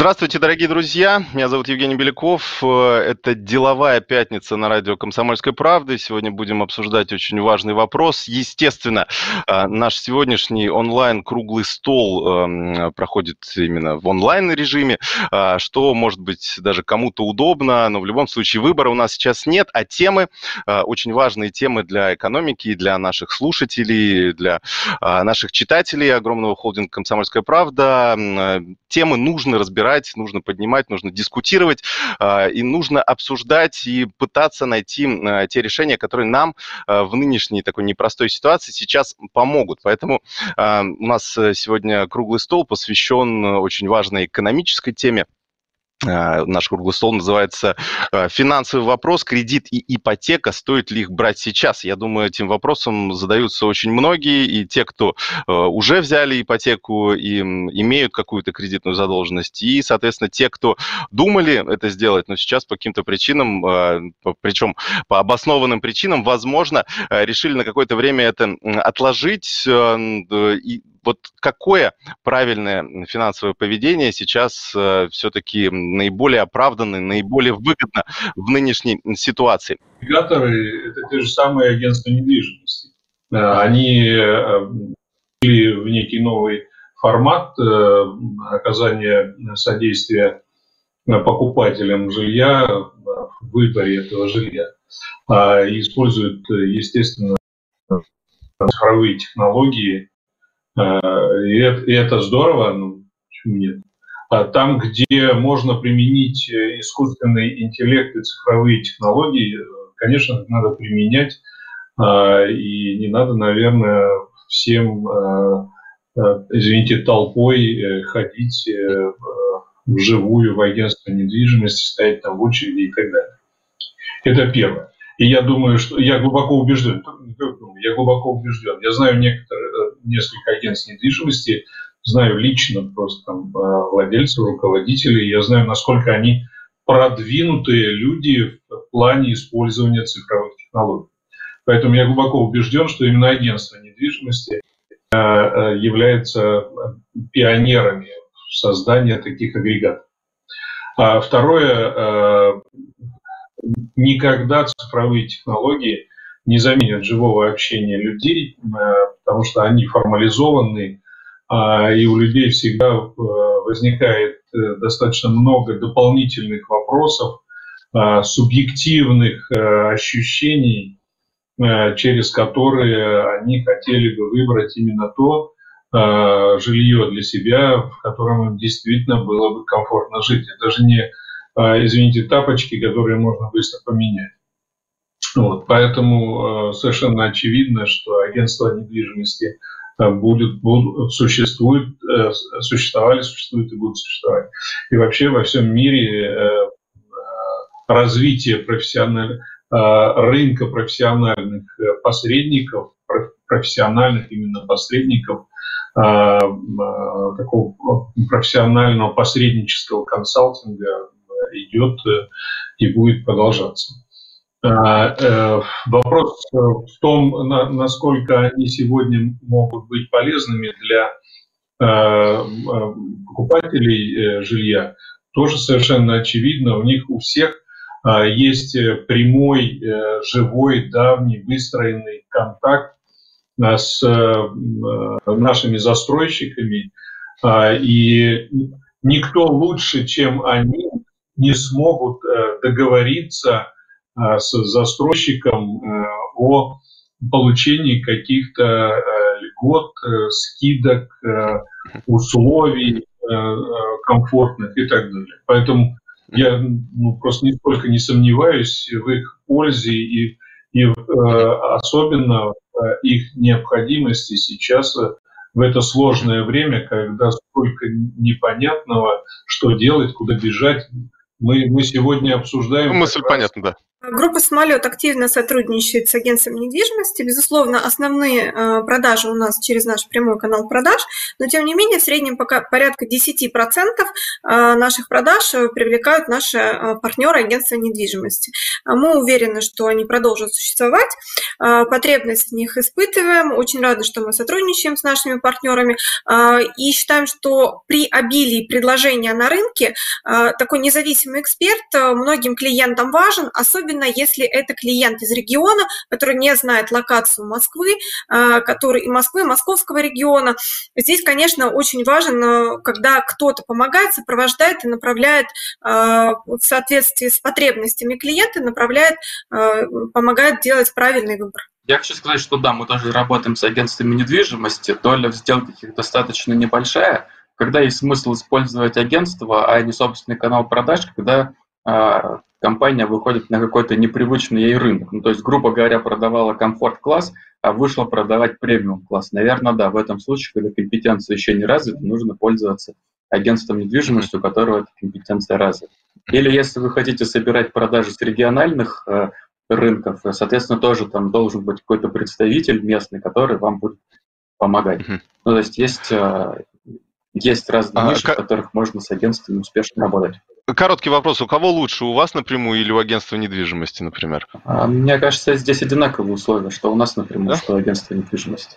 Здравствуйте, дорогие друзья. Меня зовут Евгений Беляков. Это «Деловая пятница» на радио «Комсомольской правды». Сегодня будем обсуждать очень важный вопрос. Естественно, а, наш сегодняшний онлайн-круглый стол эм, проходит именно в онлайн-режиме, а, что, может быть, даже кому-то удобно, но в любом случае выбора у нас сейчас нет, а темы, очень важные темы для экономики, для наших слушателей, для наших читателей огромного холдинга «Комсомольская правда». Темы нужно разбирать разбирать, нужно поднимать, нужно дискутировать, а, и нужно обсуждать и пытаться найти а, те решения, которые нам а, в нынешней такой непростой ситуации сейчас помогут. Поэтому у нас сегодня круглый стол посвящен очень важной экономической теме. А, наш круглый стол называется а, «Финансовый вопрос, кредит и ипотека. Стоит ли их брать сейчас?» Я думаю, этим вопросом задаются очень многие, и те, кто а, уже взяли ипотеку и имеют какую-то кредитную задолженность, и, соответственно, те, кто думали это сделать, но сейчас по каким-то причинам, причем по обоснованным причинам, возможно, решили на какое-то время это отложить, вот какое правильное финансовое поведение сейчас э, все-таки наиболее оправданно, наиболее выгодно в нынешней ситуации? Агрегаторы – это те же самые агентства недвижимости. Э, они э, ввели в некий новый формат оказания содействия покупателям жилья в выборе этого жилья. А используют, естественно, цифровые технологии и это, и это здорово, ну, почему нет? А там, где можно применить э, искусственный интеллект и цифровые технологии, э, конечно, надо применять. И не надо, наверное, всем, извините, толпой ходить вживую в агентство недвижимости, стоять там в очереди и так далее. Это первое. И я думаю, что я глубоко убежден, я глубоко убежден. Я знаю некоторые, э, несколько агентств недвижимости, знаю лично просто там э, владельцев, руководителей, я знаю, насколько они продвинутые люди в плане использования цифровых технологий. Поэтому я глубоко убежден, что именно агентство недвижимости э, является пионерами создания таких агрегатов. А второе, никогда цифровые технологии не заменят живого общения людей, э, потому что они формализованы, а, и у людей всегда э, возникает э, достаточно много дополнительных вопросов, а, субъективных ощущений, через которые они хотели бы выбрать именно то жилье для себя, в котором им действительно было бы комфортно жить. Это же не извините, тапочки, которые можно быстро поменять. Вот, поэтому э, совершенно очевидно, что агентство недвижимости э, будет, будут, существует, э, существовали, существуют и будут существовать. И вообще во всем мире развитие профессиональных рынка профессиональных посредников, профессиональных именно посредников, такого профессионального посреднического консалтинга идет э, и будет продолжаться. А, э, вопрос э, в том, насколько они сегодня могут быть полезными для покупателей жилья, тоже совершенно очевидно. У них у всех а, есть прямой, живой, давний, выстроенный контакт с нашими застройщиками, а, и никто лучше, чем они, не смогут э, договориться э, с застройщиком э, о получении каких-то льгот, скидок, условий комфортных и так далее. Поэтому я ну, просто нисколько не сомневаюсь в их пользе и, и особенно их необходимости сейчас в это сложное время, когда столько непонятного, что делать, куда бежать, мы, мы сегодня обсуждаем... Ну, мысль понятна, да. Группа «Самолет» активно сотрудничает с агентством недвижимости. Безусловно, основные э, продажи у нас через наш прямой канал продаж, но тем не менее в среднем пока порядка 10% э, наших продаж привлекают наши э, партнеры агентства недвижимости. Мы уверены, что они продолжат существовать, потребность в них испытываем, очень рады, что мы сотрудничаем с нашими партнерами и считаем, что при обилии предложения на рынке такой независимый эксперт многим клиентам важен, особенно особенно если это клиент из региона, который не знает локацию Москвы, а, который и Москвы, и московского региона. Здесь, конечно, очень важно, когда кто-то помогает, сопровождает и направляет а, в соответствии с потребностями клиента, направляет, а, помогает делать правильный выбор. Я хочу сказать, что да, мы тоже работаем с агентствами недвижимости. Доля в сделках их достаточно небольшая. Когда есть смысл использовать агентство, а не собственный канал продаж, когда компания выходит на какой-то непривычный ей рынок. Ну, то есть, грубо говоря, продавала комфорт-класс, а вышла продавать премиум-класс. Наверное, да, в этом случае, когда компетенция еще не развита, нужно пользоваться агентством недвижимости, у которого эта компетенция развита. Или если вы хотите собирать продажи с региональных э, рынков, соответственно, тоже там должен быть какой-то представитель местный, который вам будет помогать. Ну, то есть есть, э, есть разные а, ниши, как... в которых можно с агентствами успешно работать. Короткий вопрос. У кого лучше? У вас напрямую или у агентства недвижимости, например? А, мне кажется, здесь одинаковые условия, что у нас напрямую, да? что у агентства недвижимости.